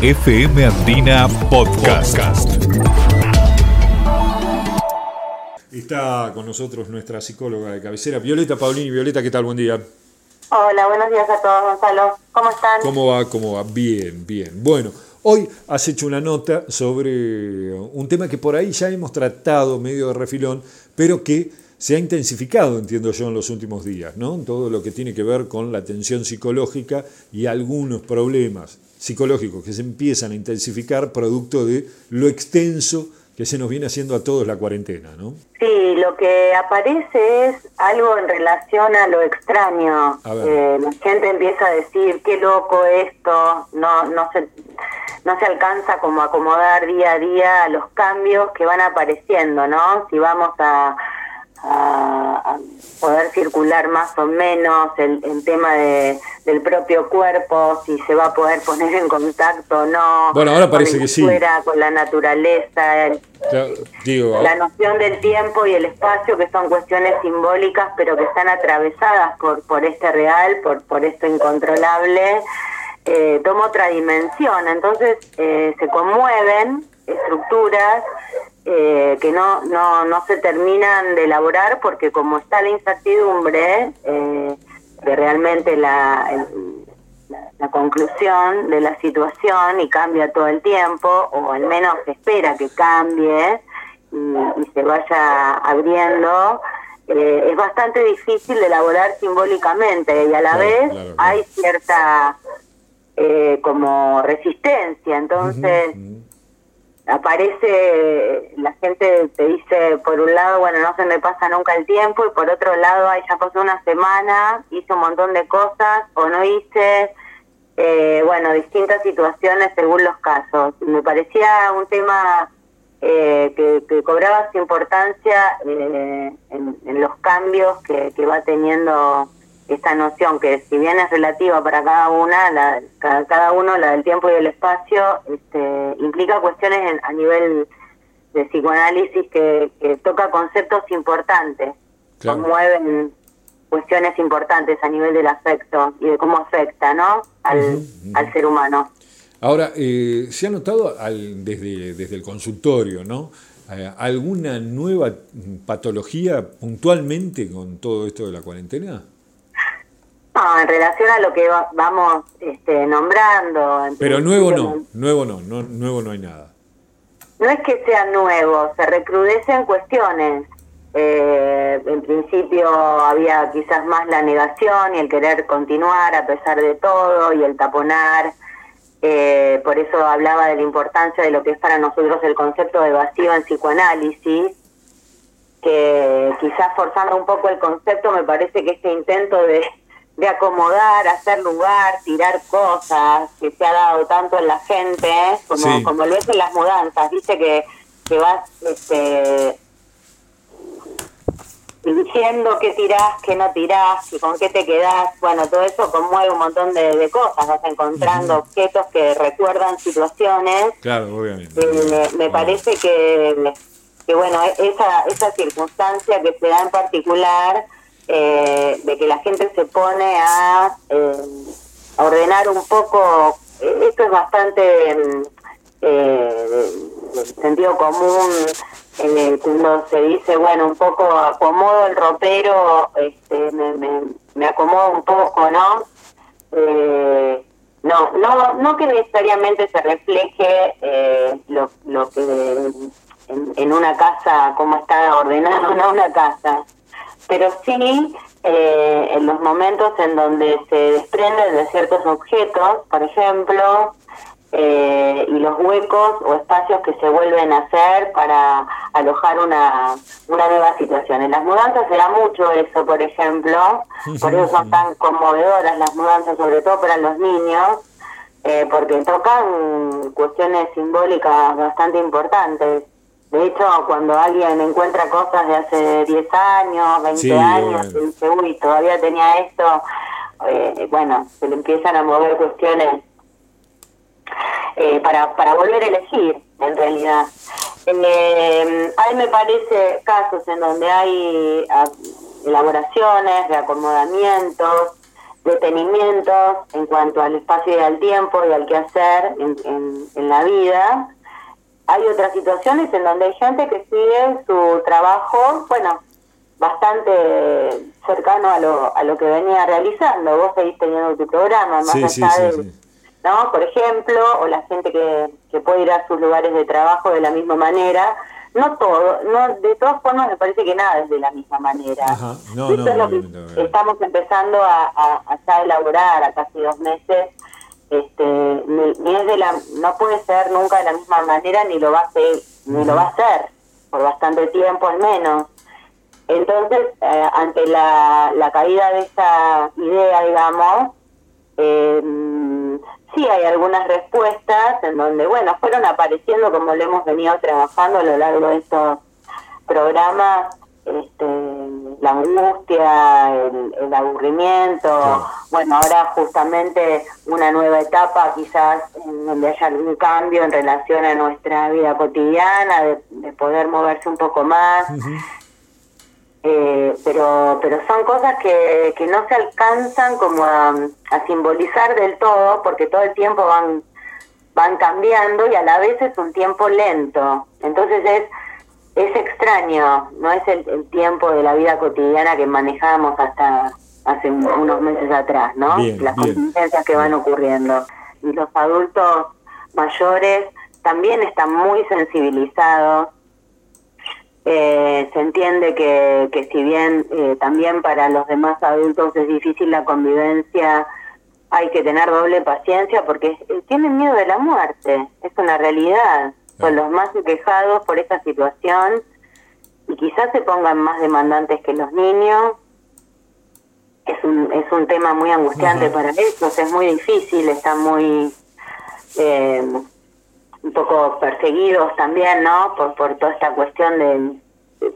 FM Andina Podcast. Está con nosotros nuestra psicóloga de cabecera, Violeta Paulini. Violeta, ¿qué tal? Buen día. Hola, buenos días a todos, Gonzalo. ¿Cómo están? ¿Cómo va? ¿Cómo va? Bien, bien. Bueno, hoy has hecho una nota sobre un tema que por ahí ya hemos tratado medio de refilón, pero que se ha intensificado, entiendo yo, en los últimos días, ¿no? Todo lo que tiene que ver con la tensión psicológica y algunos problemas psicológicos que se empiezan a intensificar producto de lo extenso que se nos viene haciendo a todos la cuarentena, ¿no? Sí, lo que aparece es algo en relación a lo extraño. Eh, la gente empieza a decir, qué loco esto, no, no se no se alcanza como acomodar día a día los cambios que van apareciendo, ¿no? Si vamos a a, poder circular más o menos el, tema de, del propio cuerpo, si se va a poder poner en contacto o no. Bueno, ahora parece que sí. Con la naturaleza, la noción del tiempo y el espacio, que son cuestiones simbólicas, pero que están atravesadas por, por este real, por, por esto incontrolable, eh, toma otra dimensión. Entonces eh, se conmueven estructuras eh, que no, no, no se terminan de elaborar porque como está la incertidumbre eh, de realmente la, la, conclusión de la situación y cambia todo el tiempo, o al menos se espera que cambie y, se vaya abriendo, eh, es bastante difícil de elaborar simbólicamente y a la vez hay cierta eh, como resistencia. Entonces aparece, la gente te dice, por un lado, bueno, no se me pasa nunca el tiempo, y por otro lado, ay, ya pasó una semana, hice un montón de cosas, o no hice, eh, bueno, distintas situaciones según los casos. Me parecía un tema eh, que, cobraba su importancia eh, en, los cambios que, que va teniendo esta noción que si bien es relativa para cada una, la, cada, uno, la del tiempo y el espacio, este, implica cuestiones a nivel de psicoanálisis que, toca conceptos importantes, conmueven cuestiones importantes a nivel del afecto y de cómo afecta ¿no? al, al ser humano. Ahora, eh, ¿se ha notado al, desde, desde el consultorio, ¿no? Eh, ¿Alguna nueva patología puntualmente con todo esto de la cuarentena? En relación a lo que vamos este, nombrando. Pero nuevo no, nuevo no, no, nuevo no hay nada. No es que sea nuevo, se recrudecen cuestiones. Eh, en principio había quizás más la negación y el querer continuar a pesar de todo y el taponar. Eh, por eso hablaba de la importancia de lo que es para nosotros el concepto de vacío en psicoanálisis, que quizás forzando un poco el concepto me parece que este intento de de acomodar, hacer lugar, tirar cosas que se ha dado tanto en la gente, como, como lo es en las mudanzas. Dice que, que vas este, diciendo qué tirás, qué no tirás, y con qué te quedás. Bueno, todo eso conmueve un montón de, cosas. Vas encontrando objetos que recuerdan situaciones. Claro, obviamente. Eh, me, parece que, que, bueno, esa, esa circunstancia que se da en particular eh, de que la gente se pone a, eh, ordenar un poco, eh, esto es bastante mm, eh, sentido común, cuando se dice, bueno, un poco acomodo el ropero, este, me, me, acomodo un poco, ¿no? no, no, no que necesariamente se refleje lo, lo que en, en, una casa, cómo está ordenada una casa, pero sí eh, en los momentos en donde se desprenden de ciertos objetos, por ejemplo, eh, y los huecos o espacios que se vuelven a hacer para alojar una, una nueva situación. En las mudanzas se da mucho eso, por ejemplo, por eso son tan conmovedoras las mudanzas, sobre todo para los niños, eh, porque tocan cuestiones simbólicas bastante importantes. De hecho, cuando alguien encuentra cosas de hace 10 años, 20 años, y dice, uy, todavía tenía esto, eh, bueno, se le empiezan a mover cuestiones eh, para, para volver a elegir, en realidad. Eh, a me parece casos en donde hay ah, elaboraciones, reacomodamientos, detenimientos en cuanto al espacio y al tiempo y al que hacer en, en, la vida. Hay otras situaciones en donde hay gente que sigue su trabajo, bueno, bastante cercano a lo, a lo que venía realizando. Vos seguís teniendo tu programa, más allá de, ¿no? Por ejemplo, o la gente que, que puede ir a sus lugares de trabajo de la misma manera, no todo, no de todas formas me parece que nada es de la misma manera. No, no, no, estamos empezando a, a, elaborar a casi dos meses. Este, ni, es de la, no puede ser nunca de la misma manera ni lo va a ser, ni lo va a hacer por bastante tiempo al menos. Entonces, eh, ante la, la caída de esa idea, digamos, eh, sí hay algunas respuestas en donde, bueno, fueron apareciendo como lo hemos venido trabajando a lo largo de estos programas, este, la angustia, el, aburrimiento, bueno, ahora justamente una nueva etapa quizás en donde haya algún cambio en relación a nuestra vida cotidiana, de, poder moverse un poco más. Eh, pero pero son cosas que, que no se alcanzan como a, simbolizar del todo porque todo el tiempo van van cambiando y a la vez es un tiempo lento. Entonces es es extraño no es el, tiempo de la vida cotidiana que manejamos hasta hace unos meses atrás no las consecuencias que van ocurriendo. Y los adultos mayores también están muy sensibilizados. Eh, se entiende que, que si bien eh, también para los demás adultos es difícil la convivencia, hay que tener doble paciencia porque eh, tienen miedo de la muerte, es una realidad. Son los más quejados por esta situación y quizás se pongan más demandantes que los niños. Es un, es un tema muy angustiante para ellos, es muy difícil, están muy un poco perseguidos también, ¿no? Por, por toda esta cuestión de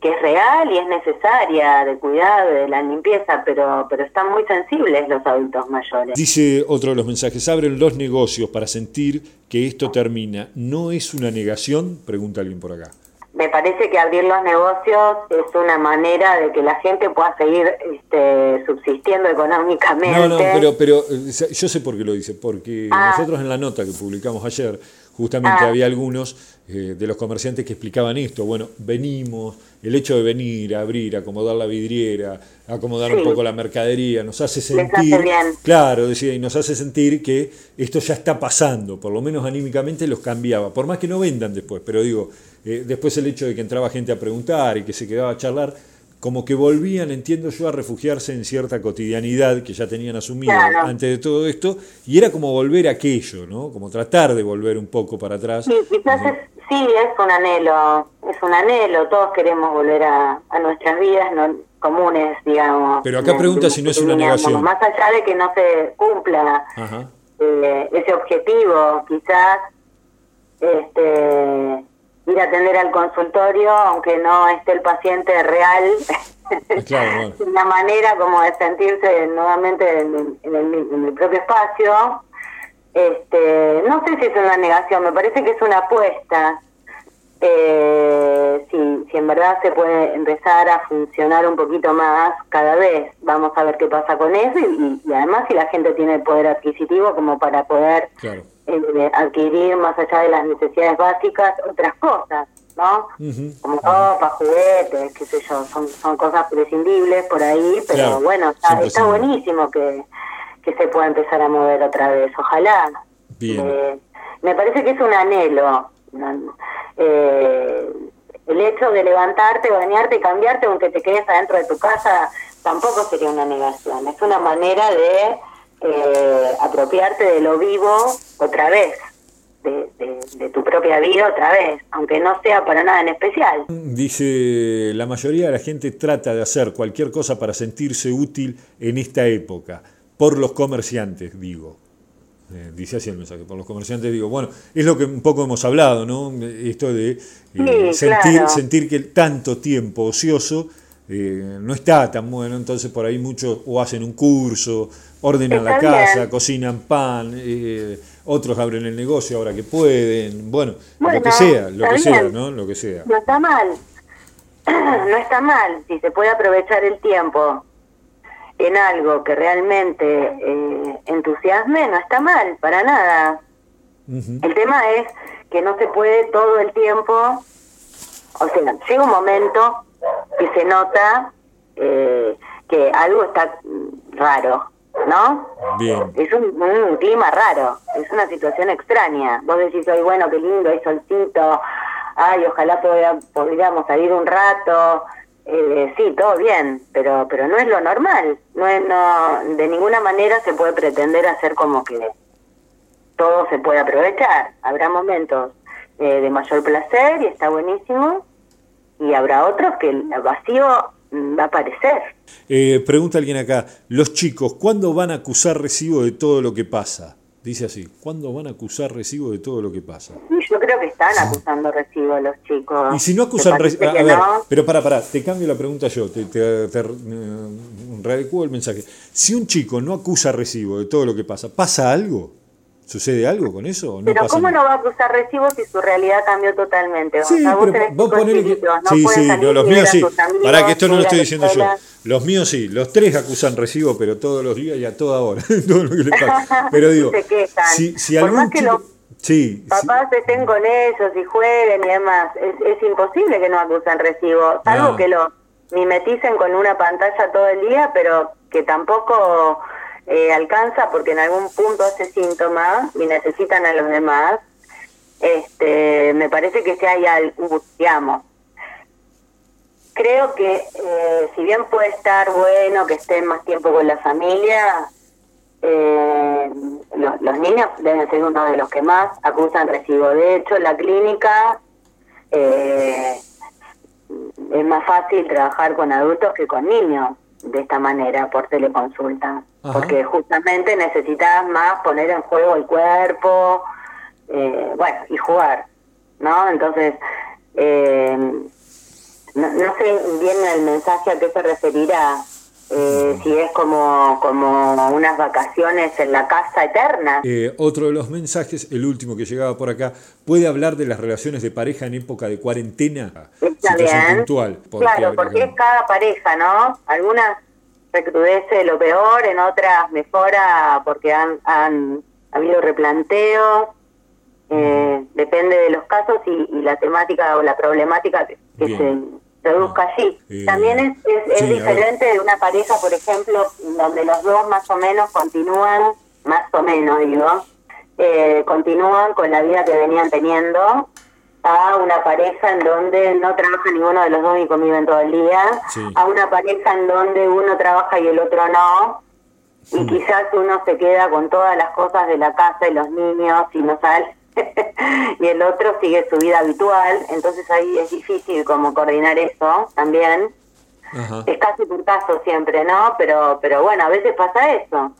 que es real y es necesaria de cuidado, de la limpieza, pero, pero están muy sensibles los adultos mayores. Dice otro de los mensajes, abren los negocios para sentir que esto termina. ¿No es una negación? Pregunta alguien por acá. Me parece que abrir los negocios es una manera de que la gente pueda seguir este, subsistiendo económicamente. No, no, pero, pero eh, yo sé por qué lo dice, porque ah. nosotros en la nota que publicamos ayer justamente ah. había algunos eh, de los comerciantes que explicaban esto. Bueno, venimos, el hecho de venir, abrir, acomodar la vidriera, acomodar un poco la mercadería, nos hace sentir, claro, decía, y nos hace sentir que esto ya está pasando, por lo menos anímicamente los cambiaba, por más que no vendan después, pero digo, eh, después el hecho de que entraba gente a preguntar y que se quedaba a charlar, como que volvían, entiendo yo, a refugiarse en cierta cotidianidad que ya tenían asumida antes de todo esto, y era como volver a aquello, ¿no? Como tratar de volver un poco para atrás. Sí, quizás es, sí, es un anhelo, es un anhelo, todos queremos volver a, nuestras vidas no, comunes, digamos. Pero acá pregunta si no es una negación. Más allá de que no se cumpla eh, ese objetivo, quizás este ir a atender al consultorio, aunque no esté el paciente real, claro, una manera como de sentirse nuevamente en, el, propio espacio. Este, no sé si es una negación, me parece que es una apuesta. Eh, si, si en verdad se puede empezar a funcionar un poquito más cada vez, vamos a ver qué pasa con eso y, además si la gente tiene el poder adquisitivo como para poder eh, adquirir más allá de las necesidades básicas otras cosas, ¿no? Como ropa, juguetes, qué sé yo, son, son cosas prescindibles por ahí, pero bueno, está, buenísimo que, que se pueda empezar a mover otra vez, ojalá. Eh, me parece que es un anhelo. Eh, el hecho de levantarte, bañarte y cambiarte, aunque te quedes adentro de tu casa, tampoco sería una negación. Es una manera de eh, apropiarte de lo vivo otra vez, de, tu propia vida otra vez, aunque no sea para nada en especial. Dice, la mayoría de la gente trata de hacer cualquier cosa para sentirse útil en esta época, por los comerciantes, digo. Eh, dice así el mensaje, por los comerciantes digo, bueno, es lo que un poco hemos hablado, ¿no? Esto de eh, sentir, sentir que tanto tiempo ocioso no está tan bueno, entonces por ahí muchos o hacen un curso ordenan la casa, cocinan pan, eh, otros abren el negocio ahora que pueden, bueno, lo que sea, lo que sea, ¿no? Lo que sea. No está mal, no está mal, si se puede aprovechar el tiempo en algo que realmente eh, entusiasme, no está mal, para nada. El tema es que no se puede todo el tiempo, o sea, llega un momento que se nota eh, que algo está raro, ¿no? Bien. Es un, un, clima raro, es una situación extraña. Vos decís, ay, bueno, qué lindo, hay solcito, ay, ojalá podríamos salir un rato, eh, sí, todo bien, pero pero no es lo normal. No es, no de ninguna manera se puede pretender hacer como que todo se puede aprovechar. Habrá momentos eh, de mayor placer y está buenísimo y habrá otros que el vacío va a aparecer. Eh, pregunta alguien acá, los chicos, ¿cuándo van a acusar recibo de todo lo que pasa? Dice así, ¿cuándo van a acusar recibo de todo lo que pasa? Yo creo que están acusando recibo los chicos. Y si no acusan recibo... A, ver, pero para, para, te cambio la pregunta yo, te, te, te el mensaje. Si un chico no acusa recibo de todo lo que pasa, ¿pasa algo? ¿Sucede algo con eso? No Pero ¿cómo no va a acusar recibo si su realidad cambió totalmente? Sí, o sea, vos, ponele que... no sí, sí, los míos sí. Para que esto no lo estoy diciendo yo. Los míos sí, los tres acusan recibo, pero todos los días y a toda hora. todo lo que les pasa. Pero digo, si, si Por más que los sí, papás estén con ellos y jueguen y demás, es, es imposible que no acusan recibo, salvo que lo mimeticen con una pantalla todo el día, pero que tampoco eh, alcanza porque en algún punto hace síntoma y necesitan a los demás, este, me parece que si hay algo, creo que eh, si bien puede estar bueno que estén más tiempo con la familia, eh, los, niños deben ser uno de los que más acusan recibo. De hecho, la clínica es más fácil trabajar con adultos que con niños de esta manera por teleconsulta porque justamente necesitas más poner en juego el cuerpo, eh, bueno, y jugar, ¿no? Entonces, eh, no, sé bien el mensaje a qué se referirá, eh, si es como, como unas vacaciones en la casa eterna. otro de los mensajes, el último que llegaba por acá, puede hablar de las relaciones de pareja en época de cuarentena. Está bien. Puntual, claro, porque es cada pareja, ¿no? Algunas recrudece lo peor, en otras mejora porque han, han habido replanteos, eh, depende de los casos y, la temática o la problemática que, se produzca allí. Eh, También es, es, diferente de una pareja, por ejemplo, donde los dos más o menos continúan, más o menos digo, eh, continúan con la vida que venían teniendo a una pareja en donde no trabaja ninguno de los dos y conviven todo el día, a una pareja en donde uno trabaja y el otro no, y quizás uno se queda con todas las cosas de la casa y los niños y no sale, y el otro sigue su vida habitual, entonces ahí es difícil como coordinar eso también. Es casi por caso siempre, ¿no? Pero, pero bueno, a veces pasa eso.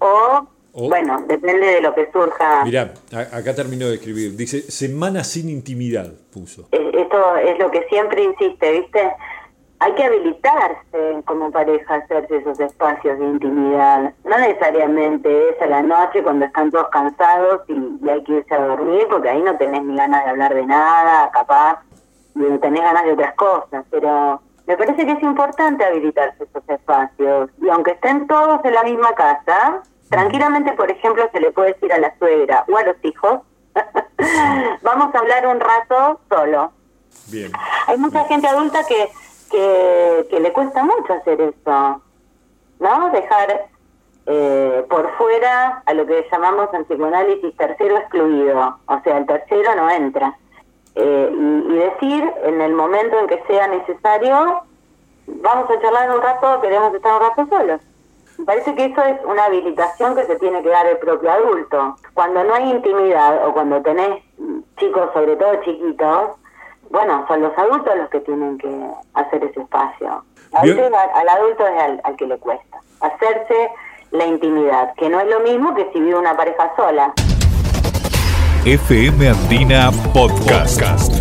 O bueno, depende de lo que surja. Mirá, acá terminó de escribir. Dice, semana sin intimidad, puso. Esto es lo que siempre insiste, ¿viste? Hay que habilitarse como pareja a hacerse esos espacios de intimidad. No necesariamente es a la noche cuando están todos cansados y, hay que irse a dormir, porque ahí no tenés ni ganas de hablar de nada, capaz, ni tenés ganas de otras cosas. Pero me parece que es importante habilitarse esos espacios. Y aunque estén todos en la misma casa, Tranquilamente, por ejemplo, se le puede decir a la suegra o a los hijos, vamos a hablar un rato solo. Bien. Hay mucha gente adulta que, que, le cuesta mucho hacer eso, ¿no? Dejar eh, por fuera a lo que llamamos en psicoanálisis tercero excluido, o sea, el tercero no entra. Eh, y, y, decir en el momento en que sea necesario, vamos a charlar un rato, queremos estar un rato solos parece que eso es una habilitación que se tiene que dar el propio adulto. Cuando no hay intimidad o cuando tenés chicos, sobre todo chiquitos, bueno, son los adultos los que tienen que hacer ese espacio. A veces al, adulto es al, que le cuesta hacerse la intimidad, que no es lo mismo que si vive una pareja sola. FM Andina Podcast.